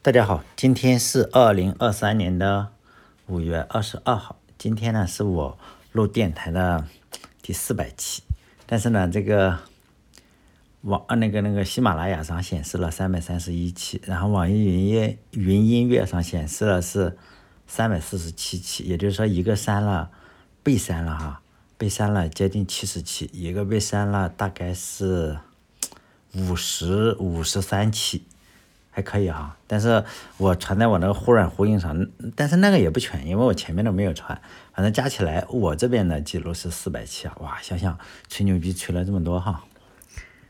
大家好，今天是二零二三年的五月二十二号。今天呢是我录电台的第四百期，但是呢，这个网呃那个那个喜马拉雅上显示了三百三十一期，然后网易云音云音乐上显示了是三百四十七期，也就是说一个删了被删了哈，被删了接近七十期，一个被删了大概是五十五十三期。还可以哈，但是我传在我那个忽软呼应上，但是那个也不全，因为我前面都没有传，反正加起来我这边的记录是四百期啊，哇，想想吹牛逼吹了这么多哈，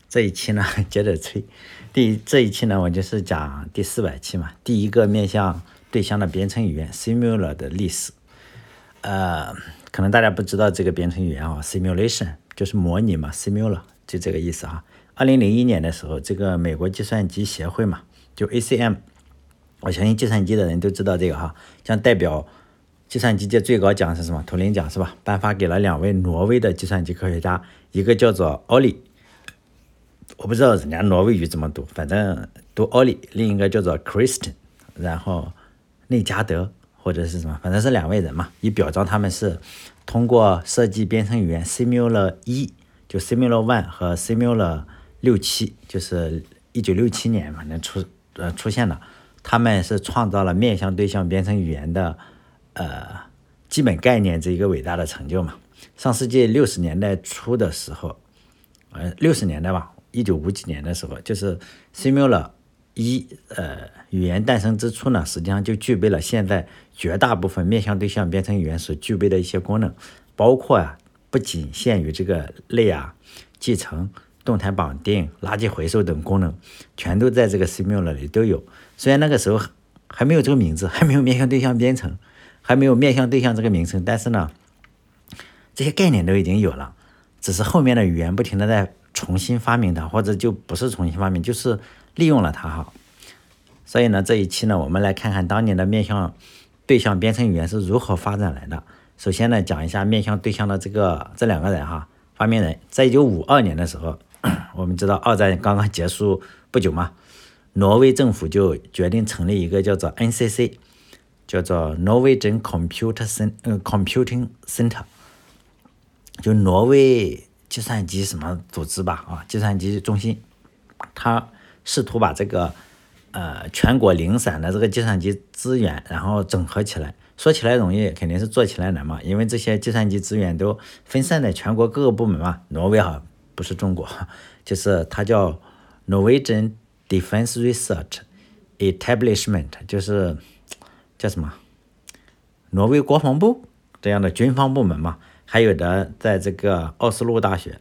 这一期呢 接着吹，第这一期呢我就是讲第四百期嘛，第一个面向对象的编程语言 Simula 的历史，呃，可能大家不知道这个编程语言啊，Simulation 就是模拟嘛，Simula 就这个意思哈。二零零一年的时候，这个美国计算机协会嘛。就 ACM，我相信计算机的人都知道这个哈，将代表计算机界最高奖是什么？图灵奖是吧？颁发给了两位挪威的计算机科学家，一个叫做奥利，我不知道人家挪威语怎么读，反正读奥利；另一个叫做 Kristen，然后内加德或者是什么，反正是两位人嘛，以表彰他们是通过设计编程语言 Simula 一，就 Simula One 和 Simula 六七，就是一九六七年反正出。呃，出现了，他们是创造了面向对象编程语言的呃基本概念这一个伟大的成就嘛。上世纪六十年代初的时候，呃，六十年代吧，一九五几年的时候，就是 Simula 一呃语言诞生之初呢，实际上就具备了现在绝大部分面向对象编程语言所具备的一些功能，包括啊，不仅限于这个类啊继承。动态绑定、垃圾回收等功能，全都在这个 Simula 里都有。虽然那个时候还没有这个名字，还没有面向对象编程，还没有面向对象这个名称，但是呢，这些概念都已经有了。只是后面的语言不停的在重新发明它，或者就不是重新发明，就是利用了它哈。所以呢，这一期呢，我们来看看当年的面向对象编程语言是如何发展来的。首先呢，讲一下面向对象的这个这两个人哈，发明人，在一九五二年的时候。我们知道二战刚刚结束不久嘛，挪威政府就决定成立一个叫做 NCC，叫做 Norwegian Computer Cent 呃 Computing Center，就挪威计算机什么组织吧啊，计算机中心，他试图把这个呃全国零散的这个计算机资源然后整合起来，说起来容易，肯定是做起来难嘛，因为这些计算机资源都分散在全国各个部门嘛，挪威哈。不是中国，就是它叫 Norwegian Defense Research Establishment，就是叫什么？挪威国防部这样的军方部门嘛。还有的在这个奥斯陆大学，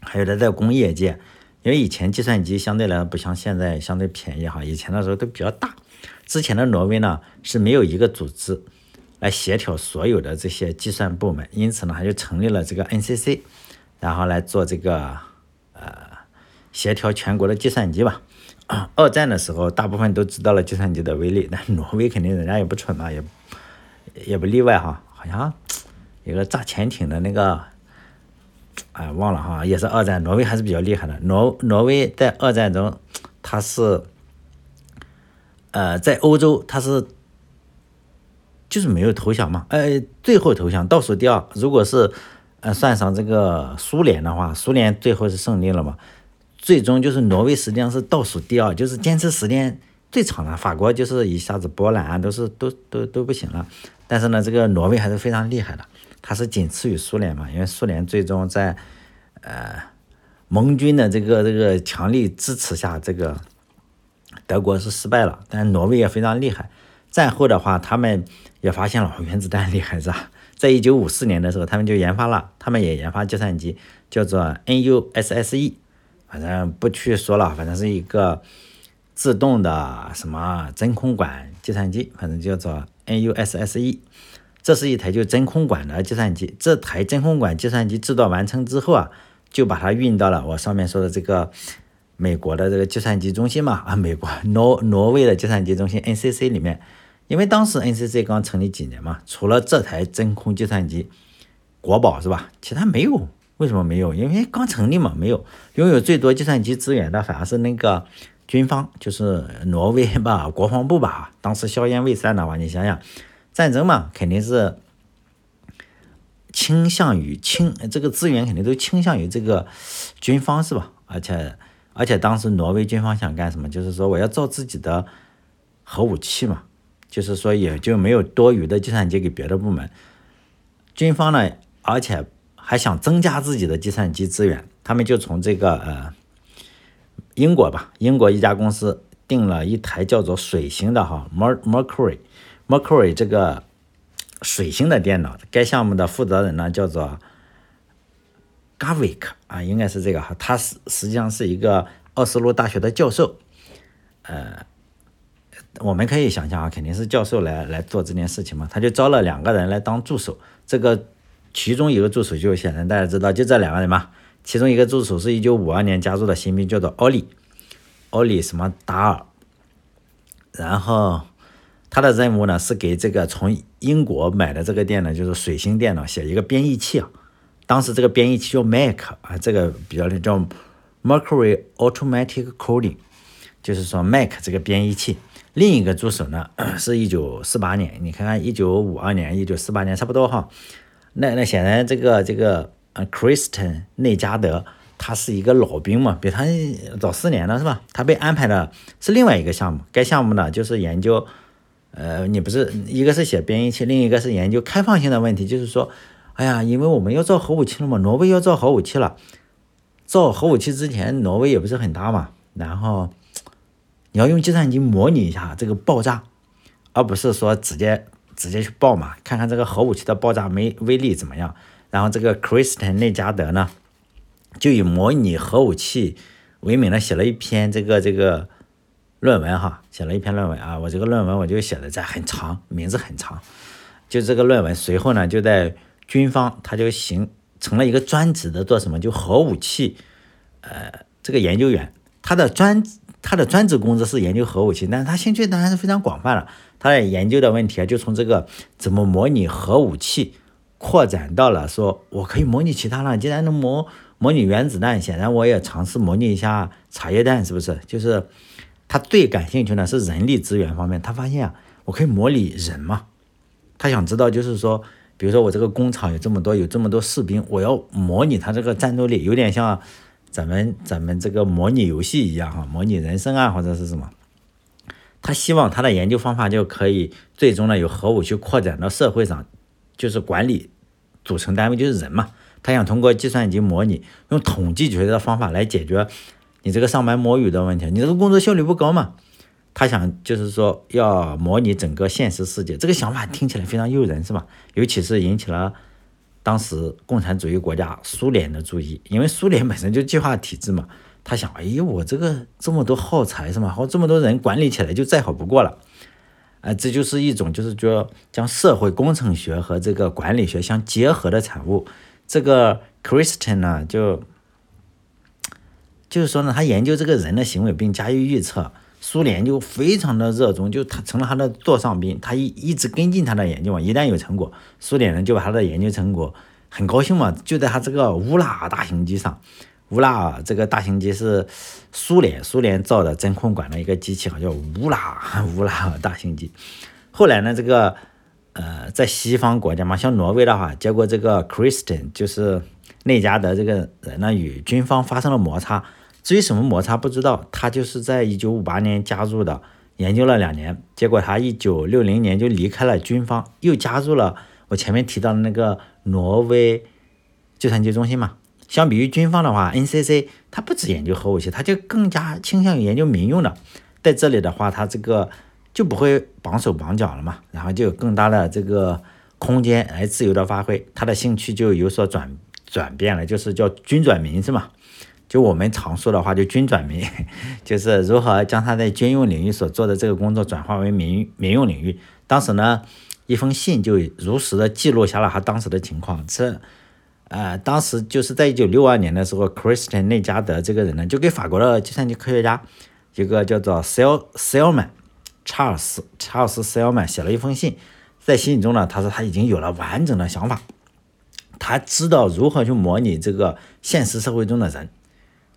还有的在工业界。因为以前计算机相对来不像现在相对便宜哈，以前的时候都比较大。之前的挪威呢是没有一个组织来协调所有的这些计算部门，因此呢，他就成立了这个 NCC。然后来做这个呃协调全国的计算机吧。二战的时候，大部分都知道了计算机的威力，但挪威肯定人家也不蠢嘛，也也不例外哈。好像一个炸潜艇的那个，哎忘了哈，也是二战，挪威还是比较厉害的。挪挪威在二战中，它是呃在欧洲，它是就是没有投降嘛，呃最后投降，倒数第二。如果是呃，算上这个苏联的话，苏联最后是胜利了嘛？最终就是挪威实际上是倒数第二，就是坚持时间最长的。法国就是一下子波兰啊，都是都都都不行了。但是呢，这个挪威还是非常厉害的，它是仅次于苏联嘛？因为苏联最终在呃盟军的这个这个强力支持下，这个德国是失败了。但挪威也非常厉害。战后的话，他们也发现了原子弹厉害是吧？在一九五四年的时候，他们就研发了，他们也研发计算机，叫做 NUSSE，反正不去说了，反正是一个自动的什么真空管计算机，反正叫做 NUSSE。这是一台就真空管的计算机。这台真空管计算机制作完成之后啊，就把它运到了我上面说的这个美国的这个计算机中心嘛，啊，美国挪挪威的计算机中心 NCC 里面。因为当时 NCC 刚成立几年嘛，除了这台真空计算机国宝是吧？其他没有。为什么没有？因为刚成立嘛，没有拥有最多计算机资源的反而是那个军方，就是挪威吧，国防部吧，当时硝烟未散的话，你想想，战争嘛，肯定是倾向于倾这个资源肯定都倾向于这个军方是吧？而且而且当时挪威军方想干什么？就是说我要造自己的核武器嘛，就是说也就没有多余的计算机给别的部门。军方呢，而且还想增加自己的计算机资源，他们就从这个呃英国吧，英国一家公司订了一台叫做水星的哈 mercury Mercury 这个水星的电脑。该项目的负责人呢叫做 Gavik 啊，应该是这个哈，他是实际上是一个奥斯陆大学的教授，呃。我们可以想象啊，肯定是教授来来做这件事情嘛，他就招了两个人来当助手。这个其中一个助手就显然大家知道，就这两个人嘛。其中一个助手是一九五二年加入的新兵，叫做奥利，奥利什么达尔。然后他的任务呢是给这个从英国买的这个电脑，就是水星电脑写一个编译器啊。当时这个编译器叫 Mac 啊，这个比较叫 Mercury Automatic Coding，就是说 Mac 这个编译器。另一个助手呢，是一九四八年，你看看一九五二年、一九四八年差不多哈。那那显然这个这个呃，Kristen 内加德他是一个老兵嘛，比他早四年了是吧？他被安排的是另外一个项目，该项目呢就是研究，呃，你不是一个是写编译器，另一个是研究开放性的问题，就是说，哎呀，因为我们要造核武器了嘛，挪威要造核武器了，造核武器之前，挪威也不是很大嘛，然后。你要用计算机模拟一下这个爆炸，而不是说直接直接去爆嘛，看看这个核武器的爆炸威威力怎么样。然后这个 Kristen 内加德呢，就以模拟核武器为名呢，写了一篇这个这个论文哈，写了一篇论文啊。我这个论文我就写的在很长，名字很长。就这个论文随后呢，就在军方他就形成了一个专职的做什么，就核武器呃这个研究员，他的专。他的专职工作是研究核武器，但是他兴趣当然是非常广泛了。他在研究的问题啊，就从这个怎么模拟核武器，扩展到了说我可以模拟其他了。既然能模模拟原子弹，显然我也尝试模拟一下茶叶蛋，是不是？就是他最感兴趣的是人力资源方面。他发现啊，我可以模拟人嘛？他想知道，就是说，比如说我这个工厂有这么多，有这么多士兵，我要模拟他这个战斗力，有点像。咱们咱们这个模拟游戏一样哈，模拟人生啊或者是什么，他希望他的研究方法就可以最终呢有核武器扩展到社会上，就是管理组成单位就是人嘛，他想通过计算机模拟，用统计学的方法来解决你这个上班摸鱼的问题，你这个工作效率不高嘛，他想就是说要模拟整个现实世界，这个想法听起来非常诱人是吧？尤其是引起了。当时共产主义国家苏联的注意，因为苏联本身就计划体制嘛，他想，哎呦，我这个这么多耗材是吗？好，这么多人管理起来就再好不过了，啊，这就是一种就是说将社会工程学和这个管理学相结合的产物。这个 Christian 呢，就就是说呢，他研究这个人的行为并加以预测。苏联就非常的热衷，就他成了他的座上宾，他一一直跟进他的研究嘛。一旦有成果，苏联人就把他的研究成果很高兴嘛，就在他这个乌拉大型机上，乌拉这个大型机是苏联苏联造的真空管的一个机器，好叫乌拉乌拉大型机。后来呢，这个呃，在西方国家嘛，像挪威的话，结果这个 Kristen 就是内加德这个人呢，与军方发生了摩擦。至于什么摩擦不知道，他就是在一九五八年加入的，研究了两年，结果他一九六零年就离开了军方，又加入了我前面提到的那个挪威计算机中心嘛。相比于军方的话，NCC 它不止研究核武器，它就更加倾向于研究民用的。在这里的话，它这个就不会绑手绑脚了嘛，然后就有更大的这个空间来自由的发挥，他的兴趣就有所转转变了，就是叫军转民是吗？就我们常说的话，就军转民，就是如何将他在军用领域所做的这个工作转化为民民用领域。当时呢，一封信就如实的记录下了他当时的情况。这，呃，当时就是在一九六二年的时候，Christian 内加德这个人呢，就给法国的计算机科学家一个叫做 Sel Selman 查尔斯查尔斯 Selman 写了一封信，在信中呢，他说他已经有了完整的想法，他知道如何去模拟这个现实社会中的人。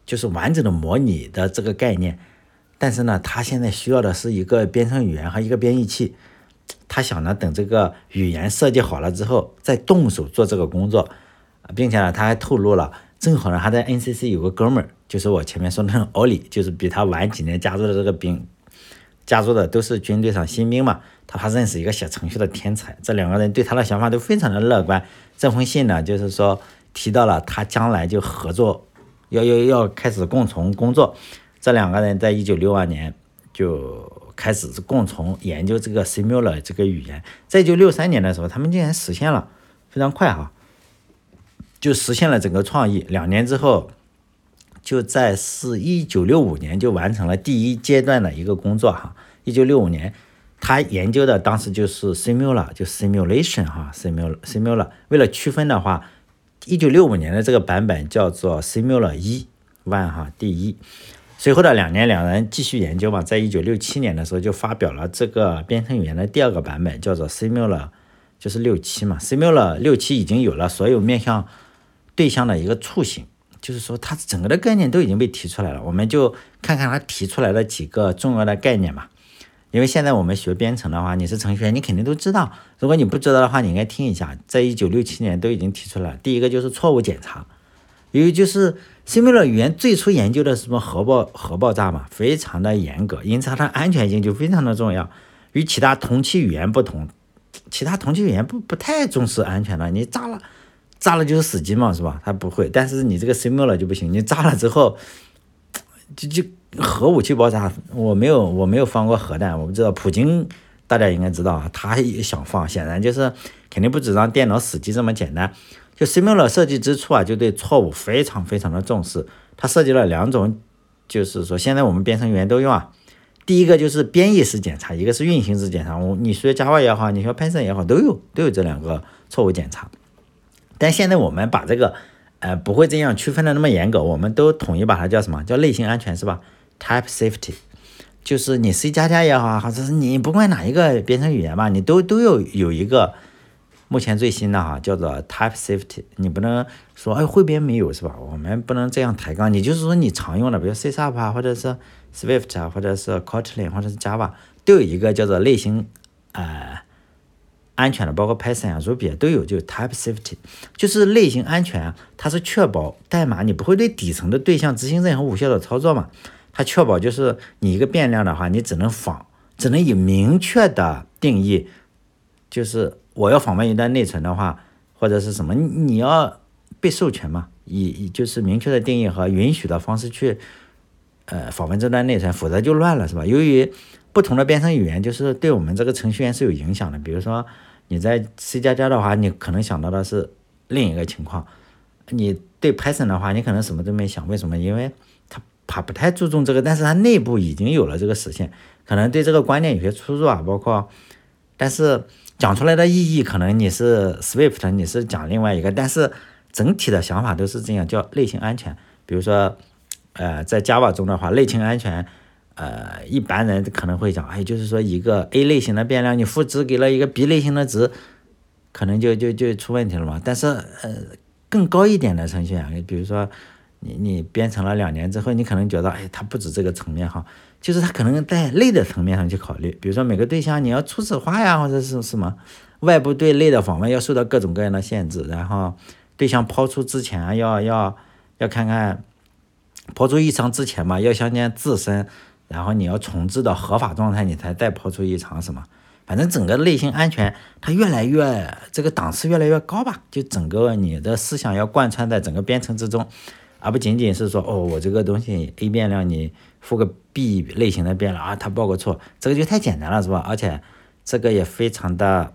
就是完整的模拟的这个概念，但是呢，他现在需要的是一个编程语言和一个编译器。他想呢，等这个语言设计好了之后，再动手做这个工作，并且呢，他还透露了，正好呢，他在 NCC 有个哥们儿，就是我前面说的那个奥利，就是比他晚几年加入的这个兵，加入的都是军队上新兵嘛。他还认识一个写程序的天才，这两个人对他的想法都非常的乐观。这封信呢，就是说提到了他将来就合作，要要要开始共同工作。这两个人在一九六二年就开始共同研究这个 Simula 这个语言，在一九六三年的时候，他们竟然实现了，非常快哈，就实现了整个创意。两年之后，就在是一九六五年就完成了第一阶段的一个工作哈。一九六五年，他研究的当时就是 Simula，就 Simulation 哈，Simula Simula。为了区分的话，一九六五年的这个版本叫做 Simula 一 One 哈，第一。随后的两年，两人继续研究嘛，在一九六七年的时候就发表了这个编程语言的第二个版本，叫做 Simula，就是六七嘛。Simula 六七已经有了所有面向对象的一个雏形，就是说它整个的概念都已经被提出来了。我们就看看它提出来的几个重要的概念嘛。因为现在我们学编程的话，你是程序员，你肯定都知道。如果你不知道的话，你应该听一下，在一九六七年都已经提出来了。第一个就是错误检查，因为就是。Simula 语言最初研究的什么核爆核爆炸嘛，非常的严格，因此它的安全性就非常的重要。与其他同期语言不同，其他同期语言不不太重视安全的，你炸了，炸了就是死机嘛，是吧？它不会，但是你这个 Simula 就不行，你炸了之后，就就核武器爆炸，我没有我没有放过核弹，我不知道普京大家应该知道啊，他也想放，显然就是肯定不止让电脑死机这么简单。就 Simula 设计之初啊，就对错误非常非常的重视。它设计了两种，就是说现在我们编程语言都用啊。第一个就是编译式检查，一个是运行式检查。我你学 Java 也好，你学 Python 也好，都有都有这两个错误检查。但现在我们把这个呃不会这样区分的那么严格，我们都统一把它叫什么叫类型安全是吧？Type Safety，就是你 C 加加也好，或者是你不管哪一个编程语言吧，你都都有有一个。目前最新的哈叫做 Type Safety，你不能说哎汇编没有是吧？我们不能这样抬杠。你就是说你常用的，比如 C# 啊，或者是 Swift 啊，或者是 Kotlin 或者是 Java，都有一个叫做类型呃安全的，包括 Python 啊、Ruby 啊都有，就 Type Safety，就是类型安全，它是确保代码你不会对底层的对象执行任何无效的操作嘛？它确保就是你一个变量的话，你只能访，只能以明确的定义，就是。我要访问一段内存的话，或者是什么，你要被授权嘛，以以就是明确的定义和允许的方式去，呃，访问这段内存，否则就乱了，是吧？由于不同的编程语言，就是对我们这个程序员是有影响的。比如说你在 C 加加的话，你可能想到的是另一个情况；你对 Python 的话，你可能什么都没想。为什么？因为他不太注重这个，但是他内部已经有了这个实现，可能对这个观念有些出入啊，包括，但是。讲出来的意义可能你是 Swift，你是讲另外一个，但是整体的想法都是这样，叫类型安全。比如说，呃，在 Java 中的话，类型安全，呃，一般人可能会讲，哎，就是说一个 A 类型的变量，你赋值给了一个 B 类型的值，可能就就就出问题了嘛。但是，呃，更高一点的程序员，比如说你你编程了两年之后，你可能觉得，哎，它不止这个层面哈。就是他可能在类的层面上去考虑，比如说每个对象你要初始化呀，或者是什么外部对类的访问要受到各种各样的限制，然后对象抛出之前要要要看看抛出异常之前嘛，要相信自身，然后你要重置到合法状态，你才再抛出异常什么，反正整个类型安全它越来越这个档次越来越高吧，就整个你的思想要贯穿在整个编程之中。而不仅仅是说哦，我这个东西 A 变量你赋个 B 类型的变量啊，它报个错，这个就太简单了，是吧？而且这个也非常的，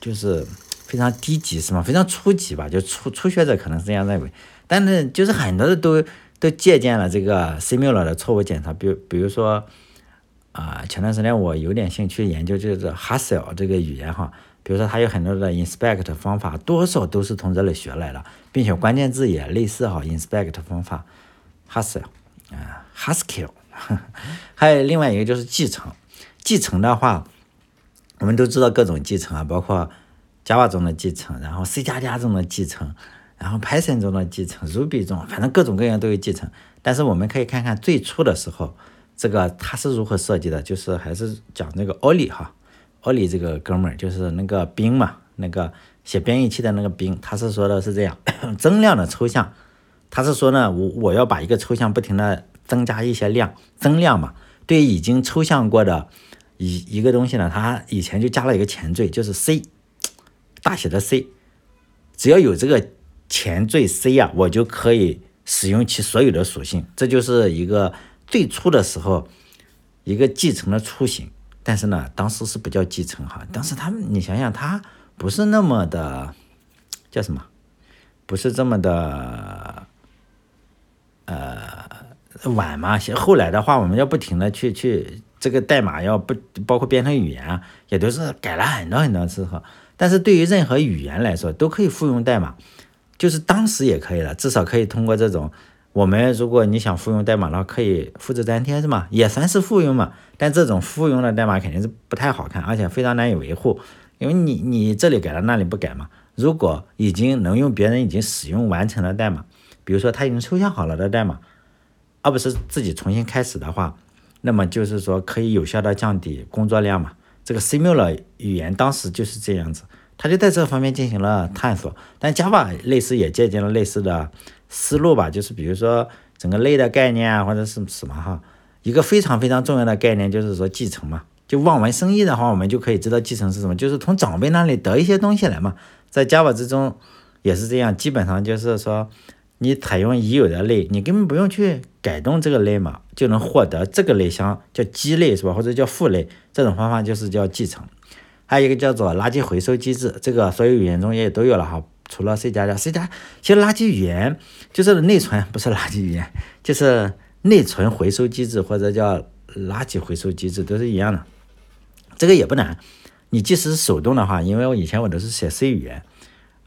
就是非常低级，是吗？非常初级吧？就初初学者可能是这样认为，但是就是很多人都都借鉴了这个 Simula 的错误检查，比如比如说啊，前段时间我有点兴趣研究就是 Haskell 这个语言哈。比如说，它有很多的 inspect 方法，多少都是从这里学来的，并且关键字也类似哈，inspect 方法，Haskell 啊，Haskell，还有另外一个就是继承，继承的话，我们都知道各种继承啊，包括 Java 中的继承，然后 C 加加中的继承，然后 Python 中的继承，Ruby 中，反正各种各样都有继承。但是我们可以看看最初的时候，这个它是如何设计的，就是还是讲那个 Oli 哈，Oli 这个哥们儿就是那个兵嘛，那个写编译器的那个兵，他是说的是这样，增量的抽象，他是说呢，我我要把一个抽象不停的增加一些量，增量嘛，对已经抽象过的一一个东西呢，它以前就加了一个前缀，就是 C，大写的 C，只要有这个。前缀 C 啊，我就可以使用其所有的属性，这就是一个最初的时候一个继承的雏形。但是呢，当时是不叫继承哈，当时他们你想想，他不是那么的叫什么，不是这么的呃晚嘛。后来的话，我们要不停的去去这个代码要不包括编程语言啊，也都是改了很多很多次哈。但是对于任何语言来说，都可以复用代码。就是当时也可以了，至少可以通过这种，我们如果你想复用代码的话，可以复制粘贴是吗？也算是复用嘛。但这种复用的代码肯定是不太好看，而且非常难以维护，因为你你这里改了，那里不改嘛。如果已经能用别人已经使用完成的代码，比如说他已经抽象好了的代码，而不是自己重新开始的话，那么就是说可以有效的降低工作量嘛。这个 Simula 语言当时就是这样子。他就在这方面进行了探索，但 Java 类似也借鉴了类似的思路吧，就是比如说整个类的概念啊，或者是什么哈，一个非常非常重要的概念就是说继承嘛，就望文生义的话，我们就可以知道继承是什么，就是从长辈那里得一些东西来嘛，在 Java 之中也是这样，基本上就是说你采用已有的类，你根本不用去改动这个类嘛，就能获得这个类像叫基类是吧，或者叫父类，这种方法就是叫继承。还有一个叫做垃圾回收机制，这个所有语言中也都有了哈，除了 C 加加，C 加其实垃圾语言就是内存，不是垃圾语言，就是内存回收机制或者叫垃圾回收机制都是一样的。这个也不难，你即使是手动的话，因为我以前我都是写 C 语言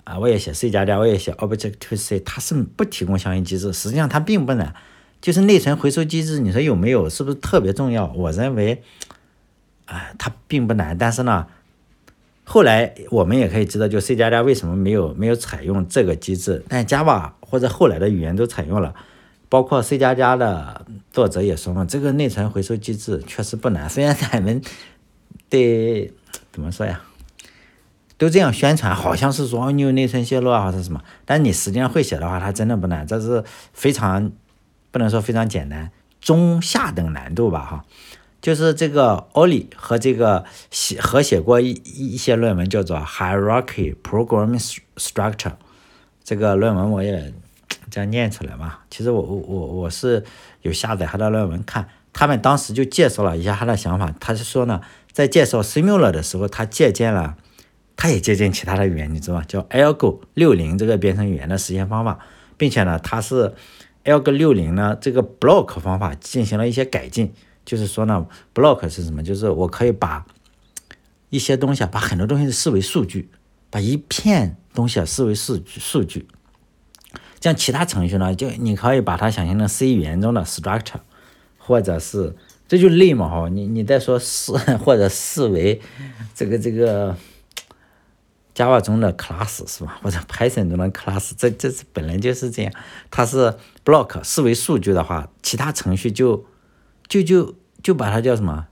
啊，我也写 C 加加，我也写 Objective C，它是不提供相应机制，实际上它并不难，就是内存回收机制，你说有没有，是不是特别重要？我认为，啊，它并不难，但是呢。后来我们也可以知道，就 C 加加为什么没有没有采用这个机制，但 Java 或者后来的语言都采用了，包括 C 加加的作者也说嘛，这个内存回收机制确实不难。虽然咱们对怎么说呀，都这样宣传，好像是说你有内存泄露啊或者什么，但你实际上会写的话，它真的不难，这是非常不能说非常简单，中下等难度吧哈。就是这个 Oli 和这个写合写过一一些论文，叫做 Hierarchy Programming Structure。这个论文我也这样念出来嘛。其实我我我我是有下载他的论文看，他们当时就介绍了一下他的想法。他是说呢，在介绍 Simula 的时候，他借鉴了，他也借鉴其他的语言，你知道吗？叫 Algo 六零这个编程语言的实现方法，并且呢，他是 Algo 六零呢这个 Block 方法进行了一些改进。就是说呢，block 是什么？就是我可以把一些东西啊，把很多东西视为数据，把一片东西啊视为数据数据。像其他程序呢，就你可以把它想象成 C 语言中的 structure，或者是这就类嘛哈。你你再说视 或者视为这个这个 Java 中的 class 是吧？或者 Python 中的 class，这这是本来就是这样。它是 block 视为数据的话，其他程序就就就。就把它叫什么，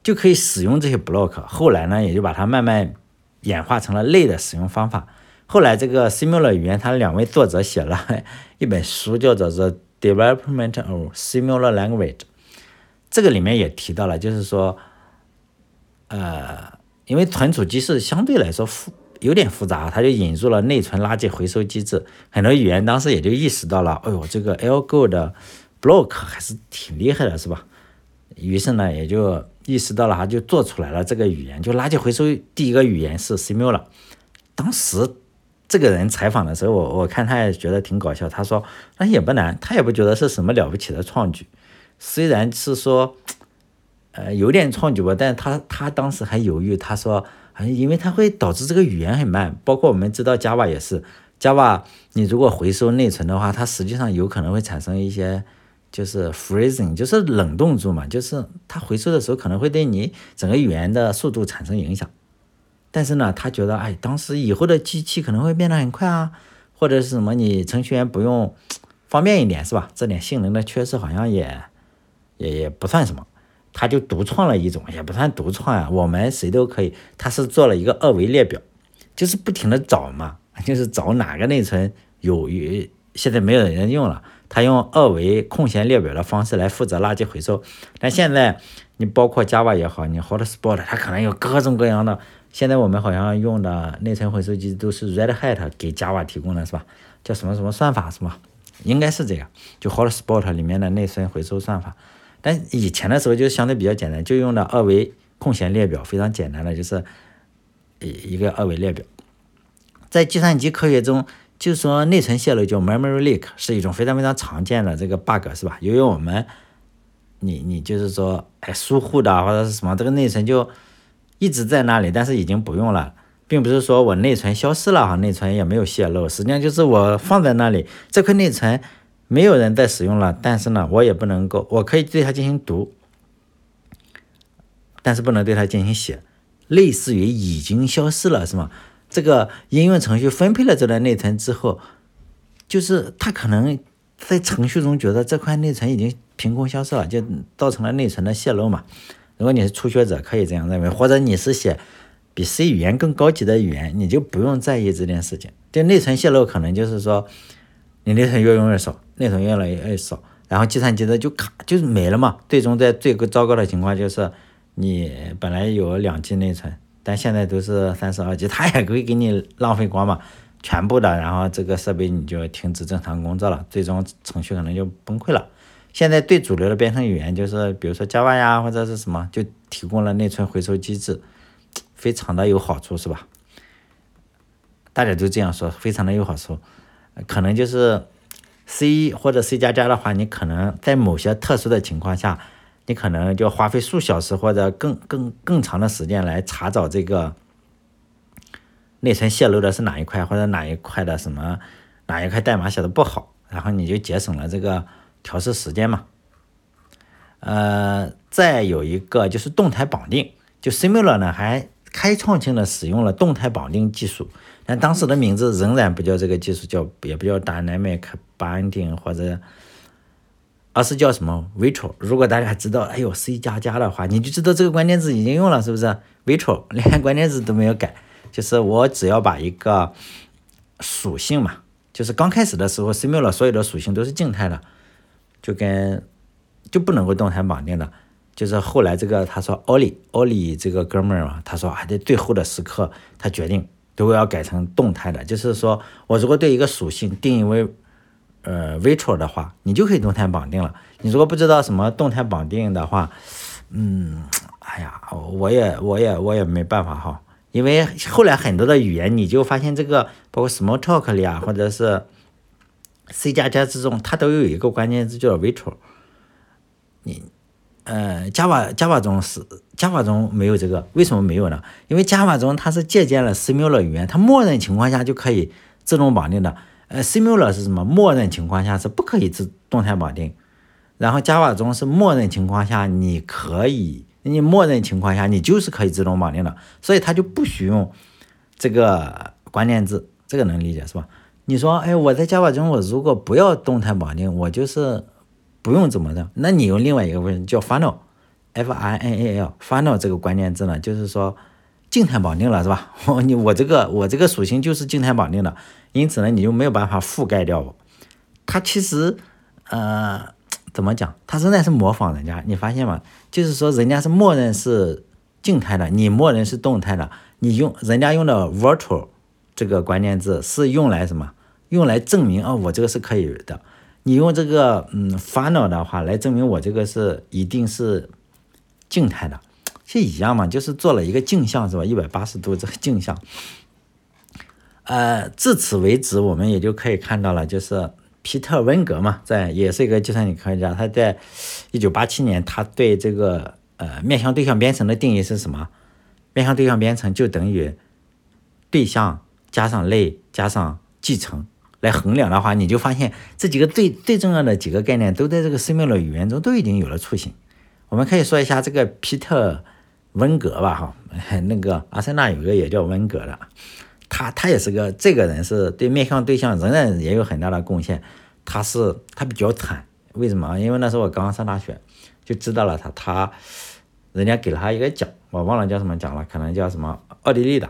就可以使用这些 block。后来呢，也就把它慢慢演化成了类的使用方法。后来这个 Simula 语言，它两位作者写了 一本书，叫做《The Development of Simula Language》。这个里面也提到了，就是说，呃，因为存储机制相对来说复有点复杂，它就引入了内存垃圾回收机制。很多语言当时也就意识到了，哎呦，这个 Algo 的 block 还是挺厉害的，是吧？于是呢，也就意识到了，他就做出来了这个语言，就垃圾回收第一个语言是 Simula。当时这个人采访的时候，我我看他也觉得挺搞笑。他说那也不难，他也不觉得是什么了不起的创举，虽然是说，呃，有点创举吧，但是他他当时还犹豫，他说，因为它会导致这个语言很慢，包括我们知道 Java 也是，Java 你如果回收内存的话，它实际上有可能会产生一些。就是 freezing，就是冷冻住嘛，就是它回收的时候可能会对你整个语言的速度产生影响。但是呢，他觉得，哎，当时以后的机器可能会变得很快啊，或者是什么你程序员不用方便一点是吧？这点性能的缺失好像也也也不算什么，他就独创了一种，也不算独创啊，我们谁都可以，他是做了一个二维列表，就是不停的找嘛，就是找哪个内存有有现在没有人用了。他用二维空闲列表的方式来负责垃圾回收，但现在你包括 Java 也好，你 Hotspot 它可能有各种各样的。现在我们好像用的内存回收机都是 Red Hat 给 Java 提供的，是吧？叫什么什么算法是吧？应该是这样，就 Hotspot 里面的内存回收算法。但以前的时候就相对比较简单，就用的二维空闲列表，非常简单的就是一一个二维列表，在计算机科学中。就是说，内存泄露叫 memory leak，是一种非常非常常见的这个 bug，是吧？由于我们，你你就是说，哎，疏忽的或者是什么，这个内存就一直在那里，但是已经不用了，并不是说我内存消失了哈，内存也没有泄露，实际上就是我放在那里，这块内存没有人在使用了，但是呢，我也不能够，我可以对它进行读，但是不能对它进行写，类似于已经消失了，是吗？这个应用程序分配了这段内存之后，就是它可能在程序中觉得这块内存已经凭空消失了，就造成了内存的泄露嘛。如果你是初学者，可以这样认为；或者你是写比 C 语言更高级的语言，你就不用在意这件事情。就内存泄露，可能就是说你内存越用越少，内存越来越少，然后计算机的就卡，就是没了嘛。最终在最糟糕的情况就是你本来有两 G 内存。但现在都是三十二 G，它也会给你浪费光嘛，全部的，然后这个设备你就停止正常工作了，最终程序可能就崩溃了。现在最主流的编程语言就是，比如说 Java 呀，或者是什么，就提供了内存回收机制，非常的有好处，是吧？大家都这样说，非常的有好处。可能就是 C 或者 C 加加的话，你可能在某些特殊的情况下。你可能就花费数小时或者更更更长的时间来查找这个内存泄露的是哪一块，或者哪一块的什么哪一块代码写的不好，然后你就节省了这个调试时间嘛。呃，再有一个就是动态绑定，就 Simula 呢还开创性的使用了动态绑定技术，但当时的名字仍然不叫这个技术，叫也不叫 Dynamic Binding 或者。而是叫什么 virtual？如果大家知道，哎呦 C 加加的话，你就知道这个关键字已经用了，是不是 virtual？连关键字都没有改，就是我只要把一个属性嘛，就是刚开始的时候 Simula 所有的属性都是静态的，就跟就不能够动态绑定的。就是后来这个他说 Oli Oli 这个哥们儿嘛，他说还在最后的时刻，他决定都要改成动态的，就是说我如果对一个属性定义为呃，virtual 的话，你就可以动态绑定了。你如果不知道什么动态绑定的话，嗯，哎呀，我也我也我也没办法哈。因为后来很多的语言，你就发现这个，包括 Smalltalk 里啊，或者是 C 加加之中，它都有一个关键字叫 virtual。你呃，Java Java 中是 Java 中没有这个，为什么没有呢？因为 Java 中它是借鉴了 Simula 语言，它默认情况下就可以自动绑定的。呃，Simula 是什么？默认情况下是不可以自动态绑定。然后 Java 中是默认情况下你可以，你默认情况下你就是可以自动绑定的，所以它就不许用这个关键字。这个能理解是吧？你说，哎，我在 Java 中我如果不要动态绑定，我就是不用怎么的，那你用另外一个问题叫 Final，F I N A L，Final 这个关键字呢，就是说。静态绑定了是吧？我你我这个我这个属性就是静态绑定的，因此呢，你就没有办法覆盖掉我。它其实呃怎么讲？它仍然是模仿人家，你发现吗？就是说人家是默认是静态的，你默认是动态的。你用人家用的 virtual 这个关键字是用来什么？用来证明啊，我这个是可以的。你用这个嗯 final 的话来证明我这个是一定是静态的。这一样嘛，就是做了一个镜像，是吧？一百八十度这个镜像。呃，至此为止，我们也就可以看到了，就是皮特温格嘛，在也是一个计算机科学家，他在一九八七年，他对这个呃面向对象编程的定义是什么？面向对象编程就等于对象加上类加上继承来衡量的话，你就发现这几个最最重要的几个概念都在这个 Simula 语言中都已经有了雏形。我们可以说一下这个皮特。温格吧，哈，那个阿森纳有个也叫温格的，他他也是个这个人是对面向对象仍然也有很大的贡献。他是他比较惨，为什么？因为那时候我刚刚上大学，就知道了他他，人家给了他一个奖，我忘了叫什么奖了，可能叫什么奥地利的。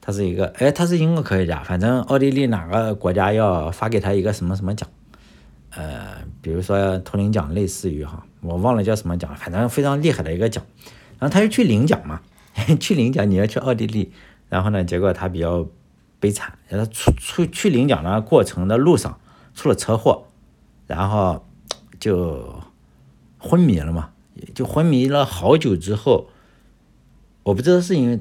他是一个，哎，他是英国科学家，反正奥地利哪个国家要发给他一个什么什么奖，呃，比如说图灵奖，类似于哈，我忘了叫什么奖，反正非常厉害的一个奖。然后他就去领奖嘛，去领奖，你要去奥地利，然后呢，结果他比较悲惨，他出出去领奖的过程的路上出了车祸，然后就昏迷了嘛，就昏迷了好久之后，我不知道是因为。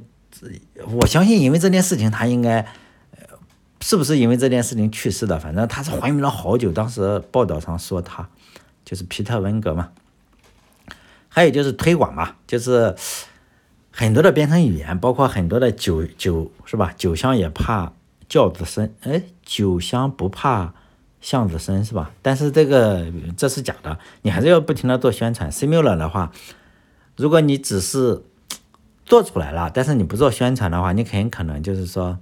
我相信，因为这件事情，他应该，是不是因为这件事情去世的？反正他是昏迷了好久。当时报道上说他就是皮特温格嘛。还有就是推广嘛，就是很多的编程语言，包括很多的酒酒是吧？酒香也怕窖子深，哎，酒香不怕巷子深是吧？但是这个这是假的，你还是要不停的做宣传。Simula 的话，如果你只是做出来了，但是你不做宣传的话，你很可能就是说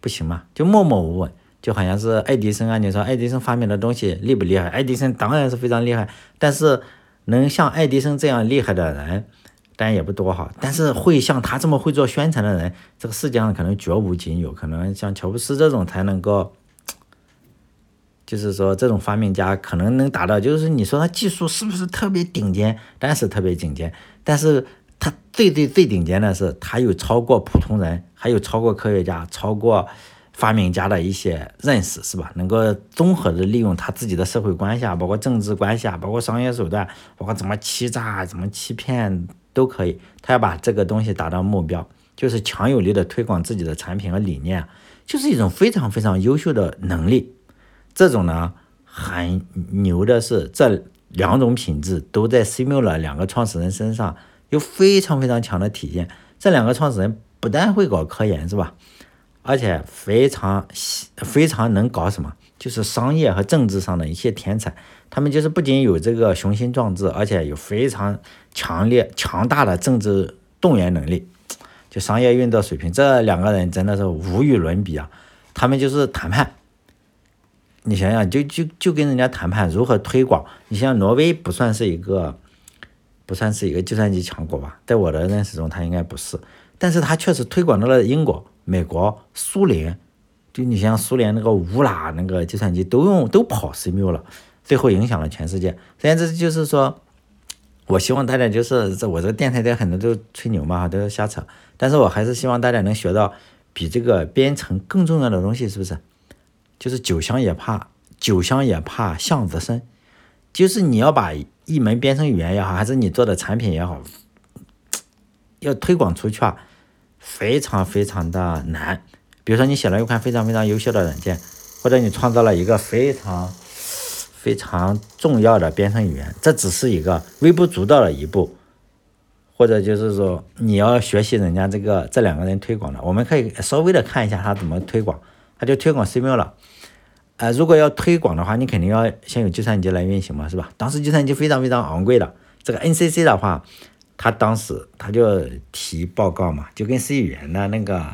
不行嘛，就默默无闻，就好像是爱迪生啊。你说爱迪生发明的东西厉不厉害？爱迪生当然是非常厉害，但是能像爱迪生这样厉害的人，当然也不多哈。但是会像他这么会做宣传的人，这个世界上可能绝无仅有，可能像乔布斯这种才能够，就是说这种发明家可能能达到，就是你说他技术是不是特别顶尖？当然是特别顶尖，但是。他最最最顶尖的是，他有超过普通人，还有超过科学家、超过发明家的一些认识，是吧？能够综合的利用他自己的社会关系啊，包括政治关系啊，包括商业手段，包括怎么欺诈、怎么欺骗都可以。他要把这个东西达到目标，就是强有力的推广自己的产品和理念，就是一种非常非常优秀的能力。这种呢，很牛的是，这两种品质都在 Simula 两个创始人身上。有非常非常强的体现。这两个创始人不但会搞科研，是吧？而且非常非常能搞什么，就是商业和政治上的一些天才。他们就是不仅有这个雄心壮志，而且有非常强烈强大的政治动员能力，就商业运作水平。这两个人真的是无与伦比啊！他们就是谈判，你想想，就就就跟人家谈判如何推广。你像挪威不算是一个。不算是一个计算机强国吧，在我的认识中，它应该不是。但是它确实推广到了英国、美国、苏联，就你像苏联那个乌拉那个计算机都用都跑 CMU 了，最后影响了全世界。虽然这就是说，我希望大家就是这我这个电台的很多都吹牛嘛，都是瞎扯。但是我还是希望大家能学到比这个编程更重要的东西，是不是？就是酒香也怕酒香也怕巷子深，就是你要把。一门编程语言也好，还是你做的产品也好，要推广出去啊，非常非常的难。比如说，你写了一款非常非常优秀的软件，或者你创造了一个非常非常重要的编程语言，这只是一个微不足道的一步。或者就是说，你要学习人家这个这两个人推广的，我们可以稍微的看一下他怎么推广，他就推广 Simula。呃，如果要推广的话，你肯定要先有计算机来运行嘛，是吧？当时计算机非常非常昂贵的。这个 NCC 的话，他当时他就提报告嘛，就跟 C 语言的那个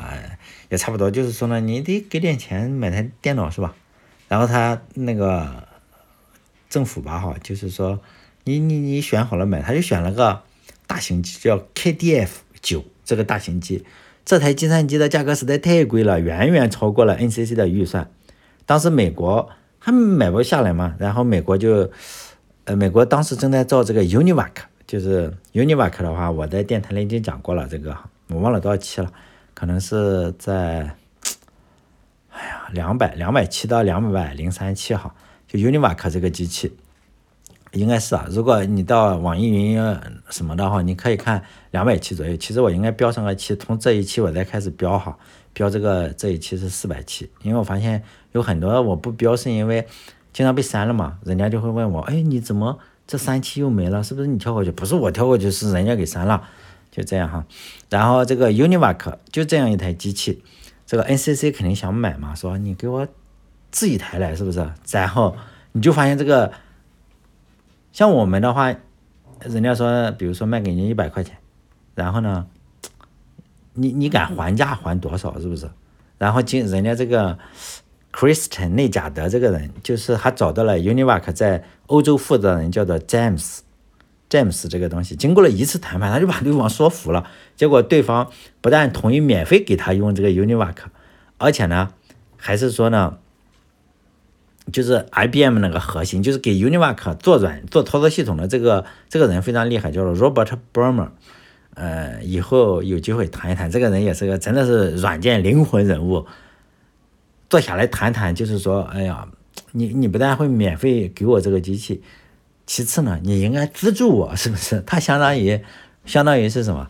也差不多，就是说呢，你得给点钱买台电脑，是吧？然后他那个政府吧，哈，就是说你你你选好了买，他就选了个大型机，叫 KDF 九这个大型机。这台计算机的价格实在太贵了，远远超过了 NCC 的预算。当时美国还买不下来嘛，然后美国就，呃，美国当时正在造这个 Univac，就是 Univac 的话，我在电台里已经讲过了，这个我忘了多少期了，可能是在，哎呀，两百两百七到两百零三期哈，就 Univac 这个机器，应该是啊，如果你到网易云什么的话，你可以看两百期左右，其实我应该标上个期，从这一期我再开始标哈。标这个这一期是四百期，因为我发现有很多我不标是因为经常被删了嘛，人家就会问我，哎，你怎么这三期又没了？是不是你跳过去？不是我跳过去，是人家给删了，就这样哈。然后这个 Univac 就这样一台机器，这个 NCC 肯定想买嘛，说你给我制一台来，是不是？然后你就发现这个，像我们的话，人家说，比如说卖给你一百块钱，然后呢？你你敢还价还多少？是不是？然后经人家这个 Christian 内贾德这个人，就是还找到了 Univac 在欧洲负责人叫做 James James 这个东西，经过了一次谈判，他就把对方说服了。结果对方不但同意免费给他用这个 Univac，而且呢，还是说呢。就是 IBM 那个核心，就是给 Univac 做软做操作系统的这个这个人非常厉害，叫做 Robert Burmer。呃，以后有机会谈一谈，这个人也是个真的是软件灵魂人物。坐下来谈谈，就是说，哎呀，你你不但会免费给我这个机器，其次呢，你应该资助我，是不是？他相当于相当于是什么？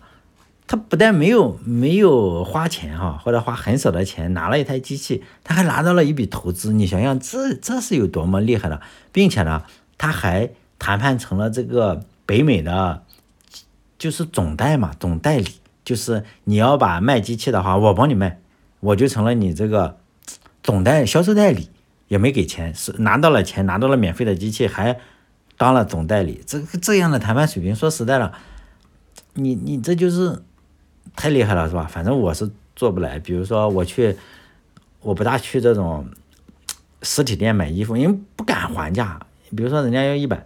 他不但没有没有花钱哈，或者花很少的钱拿了一台机器，他还拿到了一笔投资。你想想，这这是有多么厉害的，并且呢，他还谈判成了这个北美的，就是总代嘛，总代理，就是你要把卖机器的话，我帮你卖，我就成了你这个总代销售代理，也没给钱，是拿到了钱，拿到了免费的机器，还当了总代理。这个这样的谈判水平，说实在的，你你这就是。太厉害了，是吧？反正我是做不来。比如说，我去，我不大去这种实体店买衣服，因为不敢还价。比如说，人家要一百，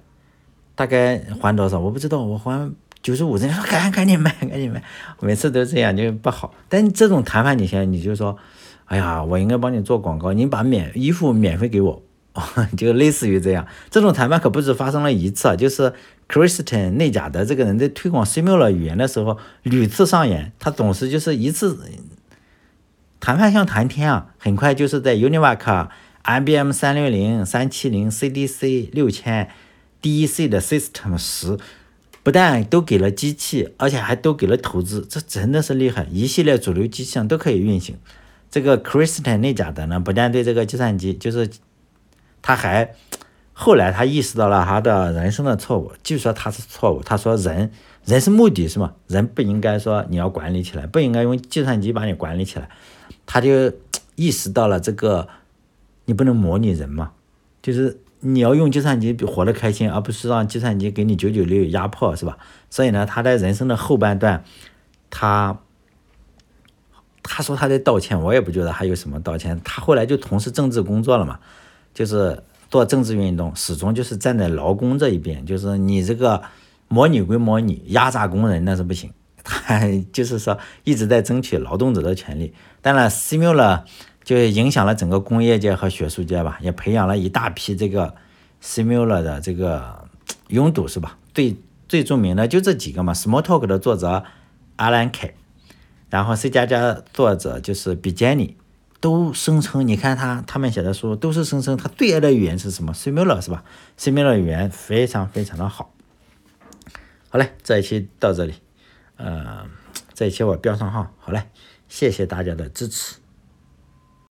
大概还多少？我不知道，我还九十五。人家说赶赶紧买，赶紧买。每次都这样，就不好。但这种谈判，你现在你就说，哎呀，我应该帮你做广告，你把免衣服免费给我，就类似于这样。这种谈判可不止发生了一次啊，就是。Kristen 内贾德这个人在推广 Simula 语言的时候屡次上演，他总是就是一次谈判像谈天啊，很快就是在 Univac、IBM 三六零、三七零、CDC 六千、DEC 的 System 十，不但都给了机器，而且还都给了投资，这真的是厉害，一系列主流机器上都可以运行。这个 Kristen 内贾德呢，不但对这个计算机，就是他还。后来他意识到了他的人生的错误，就说他是错误。他说人人是目的，是吗？人不应该说你要管理起来，不应该用计算机把你管理起来。他就意识到了这个，你不能模拟人嘛，就是你要用计算机活得开心，而不是让计算机给你九九六压迫，是吧？所以呢，他在人生的后半段，他他说他在道歉，我也不觉得还有什么道歉。他后来就从事政治工作了嘛，就是。做政治运动，始终就是站在劳工这一边，就是你这个模拟归模拟，压榨工人那是不行。他 就是说一直在争取劳动者的权利。当然，Simula 就影响了整个工业界和学术界吧，也培养了一大批这个 Simula 的这个拥堵，是吧？最最著名的就这几个嘛，Smalltalk 的作者 Alan K 然后 C 加加作者就是 b j e n n y 都声称，你看他他们写的书都是声称他最爱的语言是什么？Simula 是吧？Simula 语言非常非常的好。好嘞，这一期到这里，呃，这一期我标上号。好嘞，谢谢大家的支持。